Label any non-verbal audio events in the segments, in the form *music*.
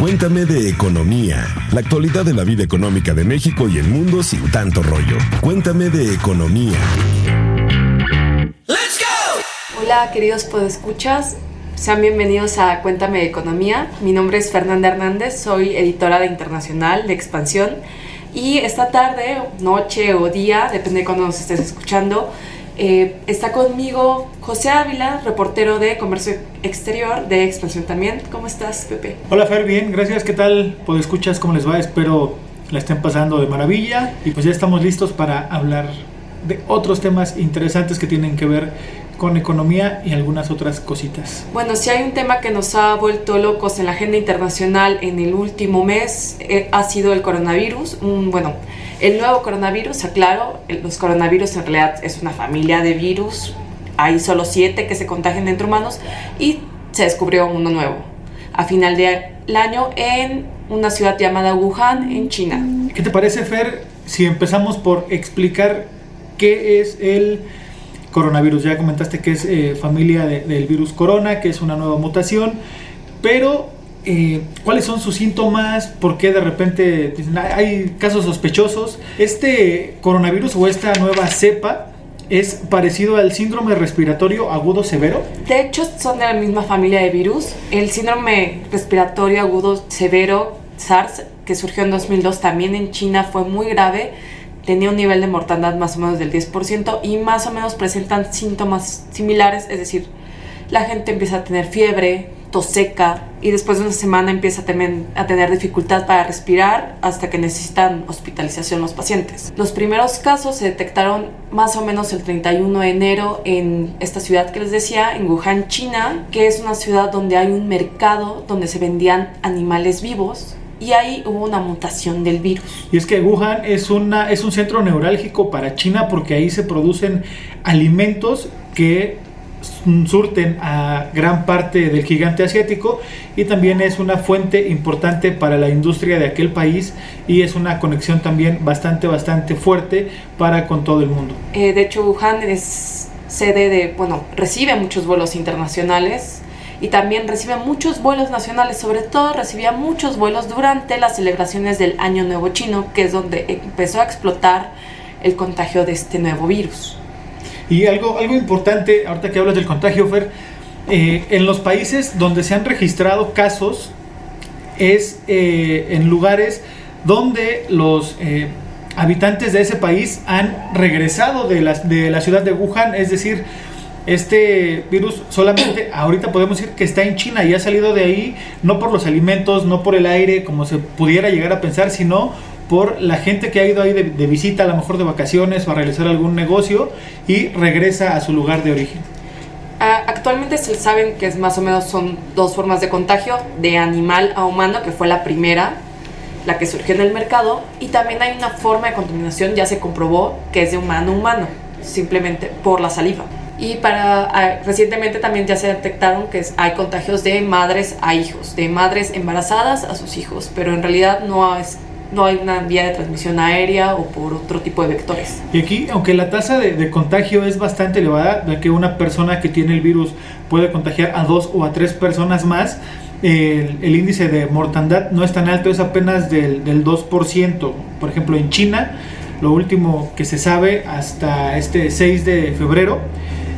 Cuéntame de economía, la actualidad de la vida económica de México y el mundo sin tanto rollo. Cuéntame de economía. Hola queridos podescuchas, sean bienvenidos a Cuéntame de Economía. Mi nombre es Fernanda Hernández, soy editora de Internacional de Expansión y esta tarde, noche o día, depende de cuando nos estés escuchando, eh, está conmigo José Ávila, reportero de Comercio Exterior de Expansión también. ¿Cómo estás, Pepe? Hola, Fer, bien, gracias. ¿Qué tal? Pues escuchas, ¿cómo les va? Espero la estén pasando de maravilla y pues ya estamos listos para hablar de otros temas interesantes que tienen que ver con economía y algunas otras cositas. Bueno, si hay un tema que nos ha vuelto locos en la agenda internacional en el último mes, eh, ha sido el coronavirus. Un, bueno, el nuevo coronavirus, aclaro, los coronavirus en realidad es una familia de virus, hay solo siete que se contagian entre humanos y se descubrió uno nuevo a final del año en una ciudad llamada Wuhan, en China. ¿Qué te parece, Fer, si empezamos por explicar qué es el coronavirus? Ya comentaste que es eh, familia del virus corona, que es una nueva mutación, pero eh, cuáles son sus síntomas, por qué de repente hay casos sospechosos. Este coronavirus o esta nueva cepa es parecido al síndrome respiratorio agudo severo. De hecho, son de la misma familia de virus. El síndrome respiratorio agudo severo, SARS, que surgió en 2002 también en China, fue muy grave. Tenía un nivel de mortandad más o menos del 10% y más o menos presentan síntomas similares, es decir, la gente empieza a tener fiebre, tos seca y después de una semana empieza a, a tener dificultad para respirar hasta que necesitan hospitalización los pacientes. Los primeros casos se detectaron más o menos el 31 de enero en esta ciudad que les decía, en Wuhan, China, que es una ciudad donde hay un mercado donde se vendían animales vivos y ahí hubo una mutación del virus. Y es que Wuhan es, una, es un centro neurálgico para China porque ahí se producen alimentos que surten a gran parte del gigante asiático y también es una fuente importante para la industria de aquel país y es una conexión también bastante, bastante fuerte para con todo el mundo. Eh, de hecho, Wuhan es sede de, bueno, recibe muchos vuelos internacionales y también recibe muchos vuelos nacionales, sobre todo recibía muchos vuelos durante las celebraciones del Año Nuevo Chino, que es donde empezó a explotar el contagio de este nuevo virus. Y algo, algo importante, ahorita que hablas del contagio, Fer, eh, en los países donde se han registrado casos es eh, en lugares donde los eh, habitantes de ese país han regresado de la, de la ciudad de Wuhan, es decir, este virus solamente *clears throat* ahorita podemos decir que está en China y ha salido de ahí no por los alimentos, no por el aire, como se pudiera llegar a pensar, sino por la gente que ha ido ahí de, visita, a lo mejor de vacaciones o a realizar algún negocio y regresa a su lugar de origen. Ah, actualmente se saben que es más o menos son dos formas de contagio, de animal a humano, que fue la primera, la que surgió en el mercado, y también hay una forma de contaminación, ya se comprobó, que es de humano a humano, simplemente por la saliva. Y para ah, recientemente también ya se detectaron que hay contagios de madres a hijos, de madres embarazadas a sus hijos, pero en realidad no es no hay una vía de transmisión aérea o por otro tipo de vectores. Y aquí, aunque la tasa de, contagio es bastante elevada, ya que una persona que tiene el virus puede contagiar a dos o a tres personas más, el, índice de mortandad no es tan alto, es apenas del, del 2%. Por ejemplo, en China, lo último que se sabe hasta este 6 de febrero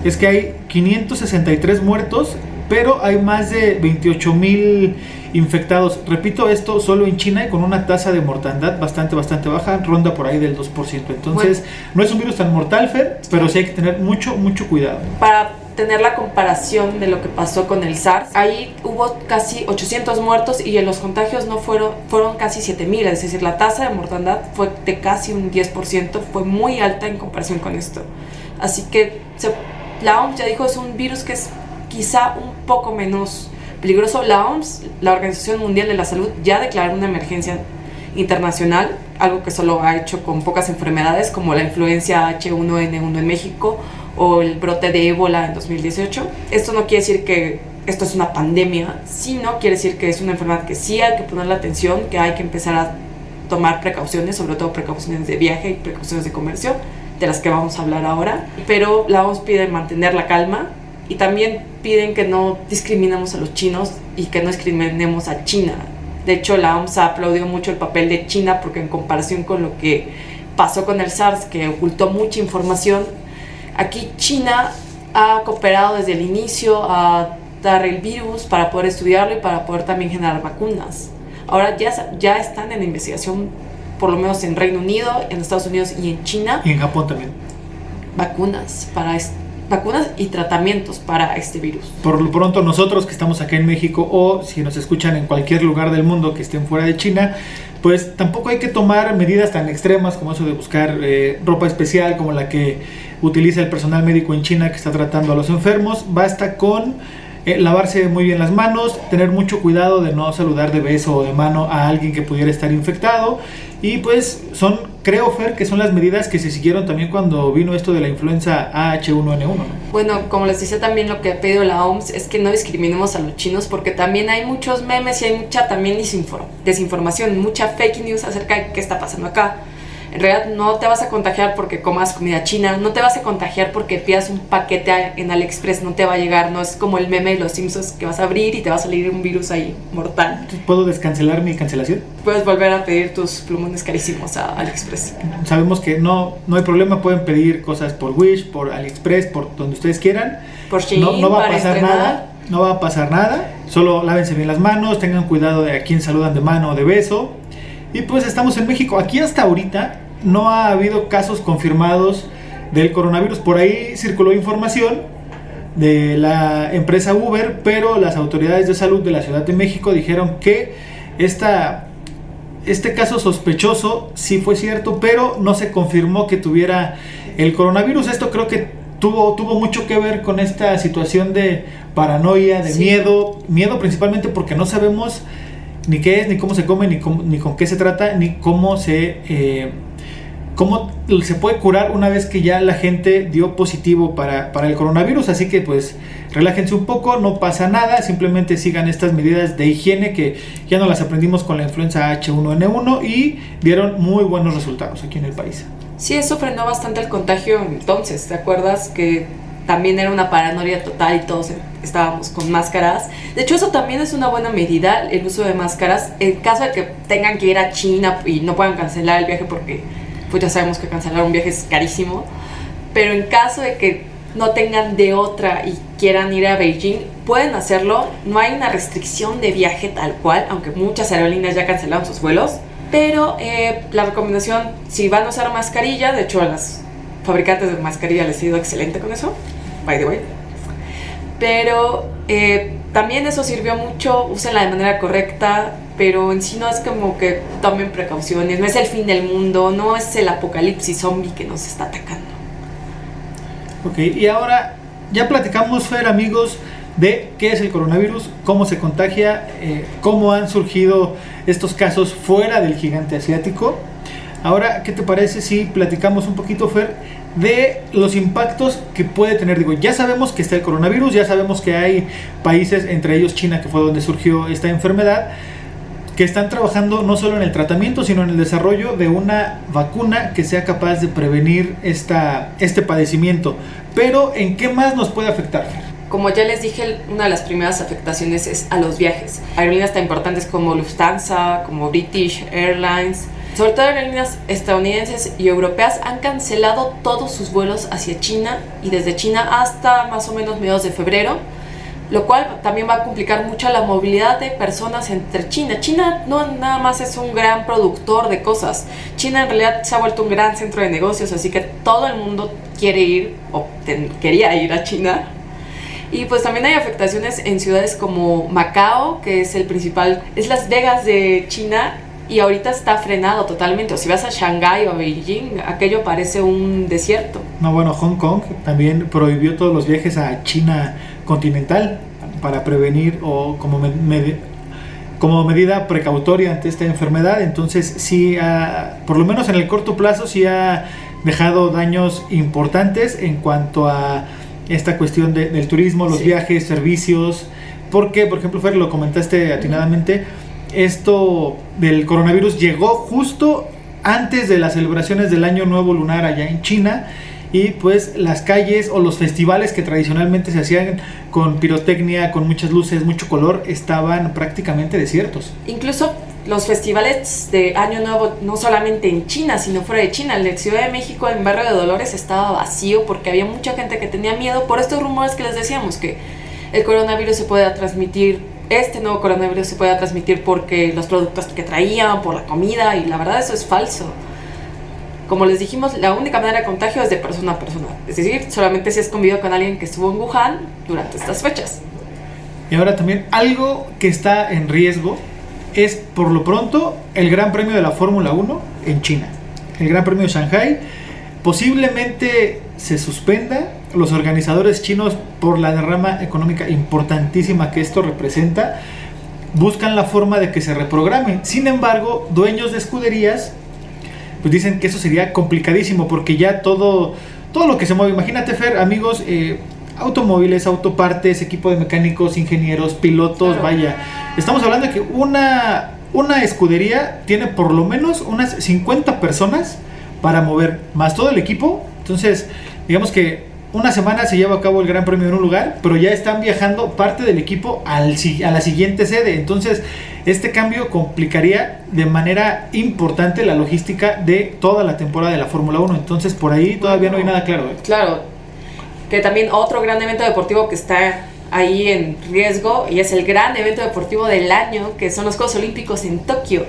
es que hay 563 muertos, pero hay más de 28 mil infectados. Repito esto solo en China y con una tasa de mortandad bastante, bastante baja, ronda por ahí del 2%. Entonces, no es un virus tan mortal, Fer, pero sí hay que tener mucho, mucho cuidado. Para tener la comparación de lo que pasó con el SARS, ahí hubo casi 800 muertos y en los contagios no fueron, fueron casi 7000, es decir, la tasa de mortandad fue de casi un 10%, fue muy alta en comparación con esto. Así que la OMS ya dijo es un virus que es quizá un poco menos peligroso. La OMS, la Organización Mundial de la Salud, ya declaró una emergencia internacional, algo que solo ha hecho con pocas enfermedades como la influencia H1N1 en México o el brote de ébola en 2018. Esto no quiere decir que esto es una pandemia, sino quiere decir que es una enfermedad que sí hay que ponerle atención, que hay que empezar a tomar precauciones, sobre todo precauciones de viaje y precauciones de comercio, de las que vamos a hablar ahora. Pero la OMS pide mantener la calma, y también piden que no discriminemos a los chinos y que no discriminemos a China. De hecho, la OMS aplaudió mucho el papel de China porque en comparación con lo que pasó con el SARS, que ocultó mucha información, aquí China ha cooperado desde el inicio a dar el virus para poder estudiarlo y para poder también generar vacunas. Ahora ya, ya están en investigación, por lo menos en Reino Unido, en Estados Unidos y en China. Y en Japón también. Vacunas para vacunas y tratamientos para este virus. Por lo pronto nosotros que estamos acá en México o si nos escuchan en cualquier lugar del mundo que estén fuera de China, pues tampoco hay que tomar medidas tan extremas como eso de buscar eh, ropa especial como la que utiliza el personal médico en China que está tratando a los enfermos. Basta con eh, lavarse muy bien las manos, tener mucho cuidado de no saludar de beso o de mano a alguien que pudiera estar infectado. Y pues son, creo, Fer, que son las medidas que se siguieron también cuando vino esto de la influenza H1N1. Bueno, como les decía también lo que ha pedido la OMS es que no discriminemos a los chinos porque también hay muchos memes y hay mucha también desinformación, mucha fake news acerca de qué está pasando acá. En realidad no te vas a contagiar porque comas comida china, no te vas a contagiar porque pidas un paquete en AliExpress, no te va a llegar, no es como el meme de los Simpsons que vas a abrir y te va a salir un virus ahí mortal. ¿Puedo descancelar mi cancelación? Puedes volver a pedir tus plumones carísimos a AliExpress. Sabemos que no, no hay problema, pueden pedir cosas por Wish, por AliExpress, por donde ustedes quieran. Por Shein, no, no va a pasar nada no va a pasar nada. Solo lávense bien las manos, tengan cuidado de a quién saludan de mano o de beso. Y pues estamos en México. Aquí hasta ahorita no ha habido casos confirmados del coronavirus. Por ahí circuló información de la empresa Uber, pero las autoridades de salud de la Ciudad de México dijeron que esta, este caso sospechoso sí fue cierto, pero no se confirmó que tuviera el coronavirus. Esto creo que tuvo, tuvo mucho que ver con esta situación de paranoia, de miedo, miedo principalmente porque no sabemos ni qué es, ni cómo se come, ni, ni con qué se trata, ni cómo se... Eh, cómo se puede curar una vez que ya la gente dio positivo para, para, el coronavirus. Así que pues relájense un poco, no pasa nada, simplemente sigan estas medidas de higiene que ya no las aprendimos con la influenza H1N1 y dieron muy buenos resultados aquí en el país. Sí, eso frenó bastante el contagio entonces, ¿te acuerdas que también era una paranoia total y todos estábamos con máscaras. De hecho, eso también es una buena medida, el uso de máscaras. En caso de que tengan que ir a China y no puedan cancelar el viaje porque pues ya sabemos que cancelar un viaje es carísimo. Pero en caso de que no tengan de otra y quieran ir a Beijing, pueden hacerlo. No hay una restricción de viaje tal cual, aunque muchas aerolíneas ya cancelaron sus vuelos. Pero eh, la recomendación, si van a usar mascarilla, de hecho a las fabricantes de mascarilla les ha ido excelente con eso, by the way. Pero eh, también eso sirvió mucho, úsenla de manera correcta, pero en sí no es como que tomen precauciones, no es el fin del mundo, no es el apocalipsis zombie que nos está atacando. Ok, y ahora ya platicamos, Fer, amigos, de qué es el coronavirus, cómo se contagia, eh, cómo han surgido estos casos fuera del gigante asiático. Ahora, ¿qué te parece si platicamos un poquito, Fer, de los impactos que puede tener? Digo, ya sabemos que está el coronavirus, ya sabemos que hay países, entre ellos China, que fue donde surgió esta enfermedad, que están trabajando no solo en el tratamiento, sino en el desarrollo de una vacuna que sea capaz de prevenir esta, este padecimiento. Pero, ¿en qué más nos puede afectar? Como ya les dije, una de las primeras afectaciones es a los viajes. Aerolíneas tan importantes como Lufthansa, como British Airlines, sobre todo aerolíneas estadounidenses y europeas han cancelado todos sus vuelos hacia China y desde China hasta más o menos mediados de febrero lo cual también va a complicar mucho la movilidad de personas entre China. China no nada más es un gran productor de cosas, China en realidad se ha vuelto un gran centro de negocios, así que todo el mundo quiere ir o quería ir a China. Y pues también hay afectaciones en ciudades como Macao, que es el principal, es Las Vegas de China y ahorita está frenado totalmente. O si vas a Shanghái o a Beijing, aquello parece un desierto. No, bueno, Hong Kong también prohibió todos los viajes a China continental para prevenir o como, como medida precautoria ante esta enfermedad. Entonces sí, por lo menos en el corto plazo, sí ha dejado daños importantes en cuanto a esta cuestión del turismo, los viajes, servicios. Porque, por ejemplo, Fer, lo comentaste atinadamente, esto del coronavirus llegó justo antes de las celebraciones del Año Nuevo Lunar allá en China y pues las calles o los festivales que tradicionalmente se hacían con pirotecnia, con muchas luces, mucho color, estaban prácticamente desiertos. Incluso los festivales de Año Nuevo, no solamente en China, sino fuera de China. El de Ciudad de México, en Barrio de Dolores, estaba vacío porque había mucha gente que tenía miedo por estos rumores que les decíamos, que el coronavirus se puede transmitir, este nuevo coronavirus se puede transmitir porque los productos que traían, por la comida, y la verdad eso es falso. Como les dijimos, la única manera de contagio es de persona a persona. Es decir, solamente si has convivido con alguien que estuvo en Wuhan durante estas fechas. Y ahora también algo que está en riesgo es por lo pronto el Gran Premio de la Fórmula 1 en China. El Gran Premio de Shanghai posiblemente se suspenda. Los organizadores chinos, por la derrama económica importantísima que esto representa, buscan la forma de que se reprograme. Sin embargo, dueños de escuderías pues dicen que eso sería complicadísimo porque ya todo, todo lo que se mueve, imagínate Fer, amigos, eh, automóviles, autopartes, equipo de mecánicos, ingenieros, pilotos, vaya. Estamos hablando de que una, una escudería tiene por lo menos unas 50 personas para mover, más todo el equipo. Entonces, digamos que una semana se lleva a cabo el Gran Premio en un lugar, pero ya están viajando parte del equipo al, a la siguiente sede. Entonces, este cambio complicaría de manera importante la logística de toda la temporada de la Fórmula 1. Entonces, por ahí todavía no hay nada claro. ¿eh? Claro, que también otro gran evento deportivo que está ahí en riesgo y es el gran evento deportivo del año, que son los Juegos Olímpicos en Tokio.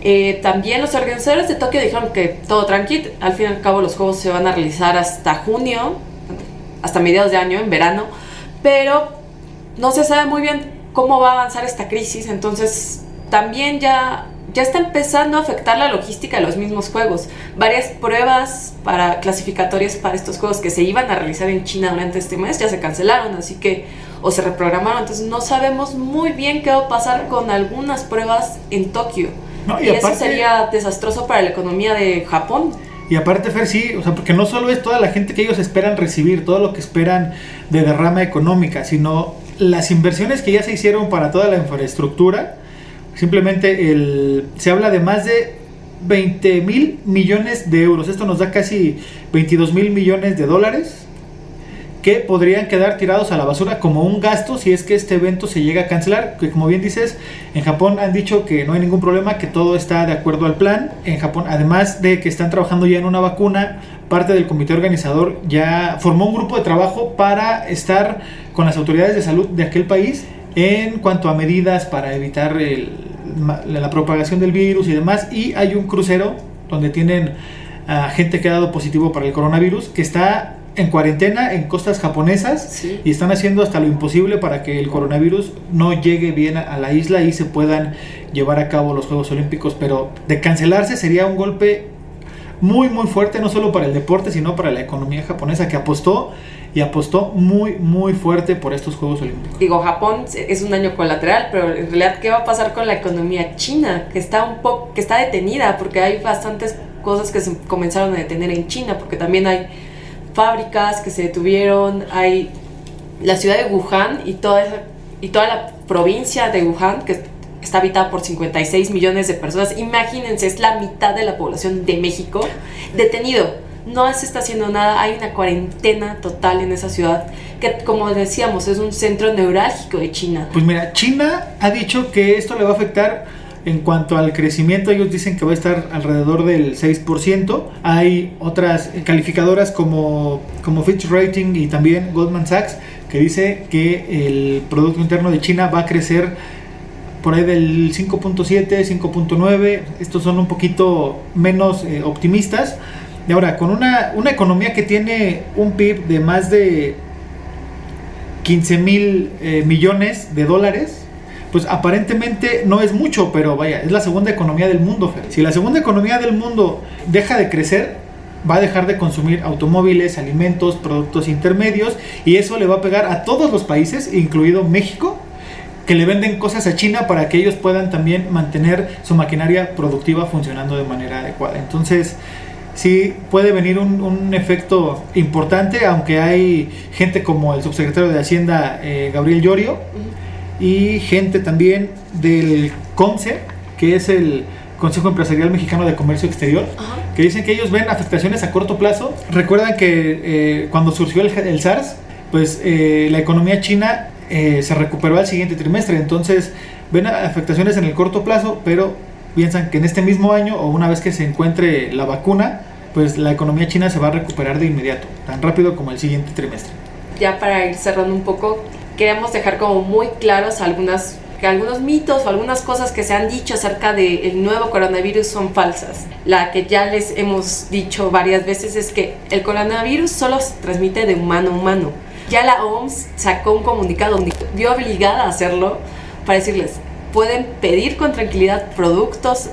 Eh, también los organizadores de Tokio dijeron que todo tranquilo, al fin y al cabo los Juegos se van a realizar hasta junio, hasta mediados de año, en verano, pero no se sabe muy bien cómo va a avanzar esta crisis, entonces también ya ya está empezando a afectar la logística de los mismos juegos. Varias pruebas para clasificatorias para estos juegos que se iban a realizar en China durante este mes ya se cancelaron, así que o se reprogramaron, entonces no sabemos muy bien qué va a pasar con algunas pruebas en Tokio. y, eso sería desastroso para la economía de Japón. Y aparte, Fer, sí, o sea, porque no solo es toda la gente que ellos esperan recibir, todo lo que esperan de derrama económica, sino las inversiones que ya se hicieron para toda la infraestructura, Simplemente el, se habla de más de 20 mil millones de euros. Esto nos da casi 22 mil millones de dólares que podrían quedar tirados a la basura como un gasto si es que este evento se llega a cancelar. Que como bien dices, en Japón han dicho que no hay ningún problema, que todo está de acuerdo al plan. En Japón, además de que están trabajando ya en una vacuna, parte del comité organizador ya formó un grupo de trabajo para estar con las autoridades de salud de aquel país en cuanto a medidas para evitar la propagación del virus y demás. Y hay un crucero donde tienen a gente que ha dado positivo para el coronavirus que está en cuarentena en costas japonesas y están haciendo hasta lo imposible para que el coronavirus no llegue bien a la isla y se puedan llevar a cabo los Juegos Olímpicos. Pero de cancelarse sería un golpe muy muy fuerte no solo para el deporte sino para la economía japonesa que apostó y apostó muy, muy fuerte por estos Juegos Olímpicos. Digo, Japón es un daño colateral, pero en realidad, ¿qué va a pasar con la economía china? Que está un poco, que está detenida, porque hay bastantes cosas que se comenzaron a detener en China, porque también hay fábricas que se detuvieron, hay la ciudad de Wuhan y toda, y toda la provincia de Wuhan, que está habitada por 56 millones de personas. Imagínense, es la mitad de la población de México detenido no se está haciendo nada, hay una cuarentena total en esa ciudad, que como decíamos es un centro neurálgico de China. Pues mira, China ha dicho que esto le va a afectar en cuanto al crecimiento, ellos dicen que va a estar alrededor del 6%. Hay otras calificadoras como, como Fitch Rating y también Goldman Sachs que dice que el Producto Interno de China va a crecer por ahí del 5.7, 5.9. Estos son un poquito menos eh, optimistas. Y ahora, con una, economía que tiene un PIB de más de 15 mil eh, millones de dólares, pues aparentemente no es mucho, pero vaya, es la segunda economía del mundo. Si la segunda economía del mundo deja de crecer, va a dejar de consumir automóviles, alimentos, productos intermedios, y eso le va a pegar a todos los países, incluido México, que le venden cosas a China para que ellos puedan también mantener su maquinaria productiva funcionando de manera adecuada. Entonces, sí puede venir un, efecto importante, aunque hay gente como el subsecretario de Hacienda eh, Gabriel Llorio y gente también del CONCE, que es el Consejo Empresarial Mexicano de Comercio Exterior, que dicen que ellos ven afectaciones a corto plazo. Recuerdan que eh, cuando surgió el, SARS, pues eh, la economía china eh, se recuperó al siguiente trimestre, entonces ven afectaciones en el corto plazo, pero piensan que en este mismo año o una vez que se encuentre la vacuna, pues la economía china se va a recuperar de inmediato, tan rápido como el siguiente trimestre. Ya para ir cerrando un poco, queremos dejar como muy claros algunas que algunos mitos o algunas cosas que se han dicho acerca del nuevo coronavirus son falsas. La que ya les hemos dicho varias veces es que el coronavirus solo se transmite de humano a humano. Ya la OMS sacó un comunicado donde vio obligada a hacerlo para decirles, pueden pedir con tranquilidad productos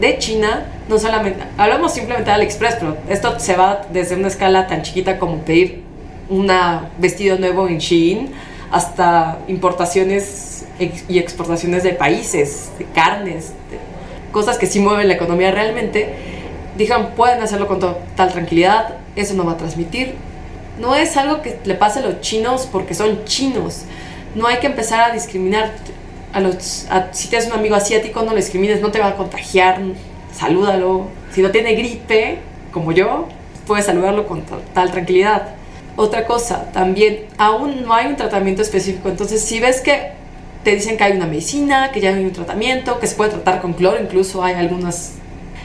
de China, no solamente, hablamos simplemente de AliExpress, pero esto se va desde una escala tan chiquita como pedir un vestido nuevo en Shein hasta importaciones y exportaciones de países, de carnes, cosas que sí mueven la economía realmente, dijeron, pueden hacerlo con total tranquilidad, eso no va a transmitir. No es algo que le pase a los chinos porque son chinos. No hay que empezar a discriminar. A los, si tienes un amigo asiático, no lo discrimines, no te va a contagiar, salúdalo. Si no tiene gripe, como yo, puedes saludarlo con total tranquilidad. Otra cosa, también aún no hay un tratamiento específico, entonces si ves que te dicen que hay una medicina, que ya hay un tratamiento, que se puede tratar con cloro, incluso hay algunas,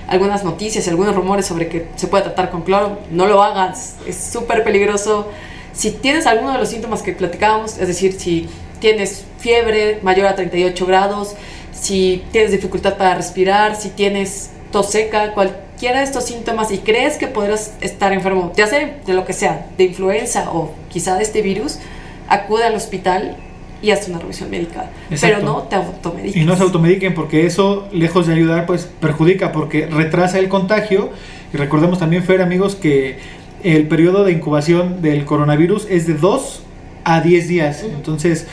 algunas noticias algunos rumores sobre que se puede tratar con cloro, no lo hagas, es súper peligroso. Si tienes alguno de los síntomas que platicábamos, es decir, si tienes fiebre mayor a 38 grados, si tienes dificultad para respirar, si tienes tos seca, cualquiera de estos síntomas y crees que podrás estar enfermo, ya sea de lo que sea, de influenza o quizá de este virus, acude al hospital y haz una revisión médica. Pero no te automediquen. Y no se automediquen porque eso, lejos de ayudar, pues perjudica porque retrasa el contagio. Y recordemos también, Fer, amigos, que el periodo de incubación del coronavirus es de 2 a 10 días. Entonces,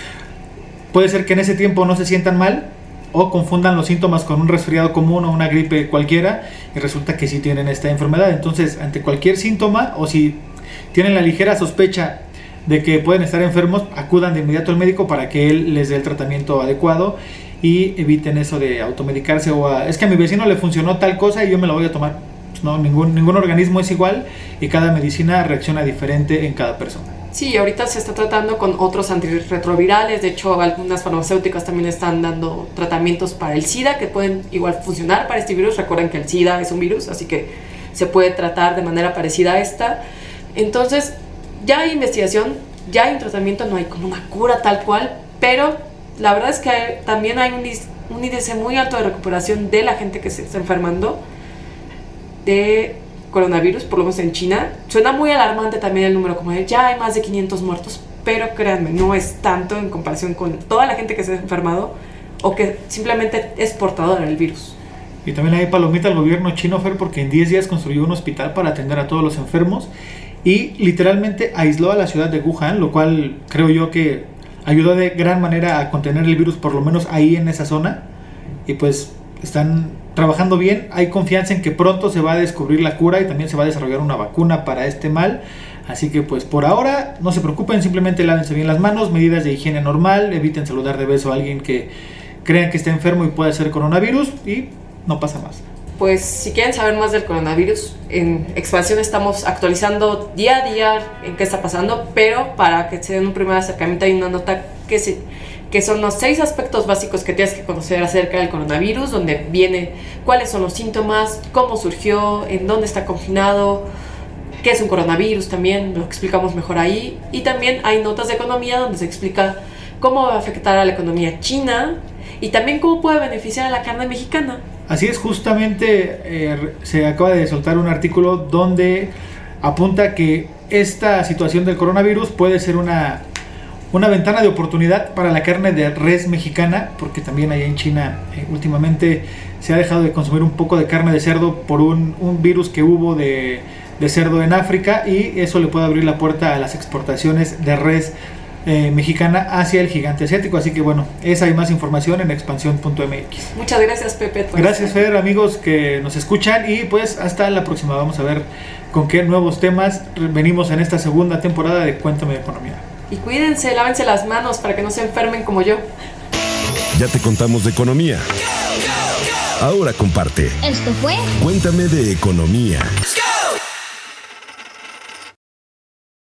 puede ser que en ese tiempo no se sientan mal, o confundan los síntomas con un resfriado común o una gripe cualquiera y resulta que sí tienen esta enfermedad. Entonces, ante cualquier síntoma o si tienen la ligera sospecha de que pueden estar enfermos, acudan de inmediato al médico para que él les dé el tratamiento adecuado y eviten eso de automedicarse o es que a mi vecino le funcionó tal cosa y yo me la voy a tomar. No, ningún, ningún organismo es igual y cada medicina reacciona diferente en cada persona. Sí, ahorita se está tratando con otros antirretrovirales, de hecho algunas farmacéuticas también están dando tratamientos para el SIDA que pueden igual funcionar para este virus. Recuerden que el SIDA es un virus, así que se puede tratar de manera parecida a esta. Entonces, ya hay investigación, ya hay un tratamiento, no hay como una cura tal cual, pero la verdad es que también hay un, índice muy alto de recuperación de la gente que se está enfermando de coronavirus, por lo menos en China. Suena muy alarmante también el número, como de ya hay más de 500 muertos, pero créanme, no es tanto en comparación con toda la gente que se ha enfermado o que simplemente es portadora del virus. Y también hay palomita al gobierno chino, porque en 10 días construyó un hospital para atender a todos los enfermos y literalmente aisló a la ciudad de Wuhan, lo cual creo yo que ayudó de gran manera a contener el virus, por lo menos ahí en esa zona. Y pues están trabajando bien, hay confianza en que pronto se va a descubrir la cura y también se va a desarrollar una vacuna para este mal. Así que pues por ahora no se preocupen, simplemente lávense bien las manos, medidas de higiene normal, eviten saludar de beso a alguien que crean que está enfermo y puede ser coronavirus y no pasa más. Pues si quieren saber más del coronavirus, en Expansión estamos actualizando día a día en qué está pasando, pero para que se den un primer acercamiento hay una nota que se que son los seis aspectos básicos que tienes que conocer acerca del coronavirus, donde viene cuáles son los síntomas, cómo surgió, en dónde está confinado, qué es un coronavirus también, lo explicamos mejor ahí. Y también hay notas de economía donde se explica cómo va a afectar a la economía china y también cómo puede beneficiar a la carne mexicana. Así es, justamente eh, se acaba de soltar un artículo donde apunta que esta situación del coronavirus puede ser una una ventana de oportunidad para la carne de res mexicana, porque también allá en China eh, últimamente se ha dejado de consumir un poco de carne de cerdo por un, virus que hubo de, cerdo en África y eso le puede abrir la puerta a las exportaciones de res eh, mexicana hacia el gigante asiático. Así que bueno, esa hay más información en expansión.mx. Muchas gracias Pepe. Gracias Fer, amigos que nos escuchan y pues hasta la próxima. Vamos a ver con qué nuevos temas venimos en esta segunda temporada de Cuéntame de Economía. Y cuídense, lávense las manos para que no se enfermen como yo. Ya te contamos de economía. Ahora comparte. Esto fue Cuéntame de economía.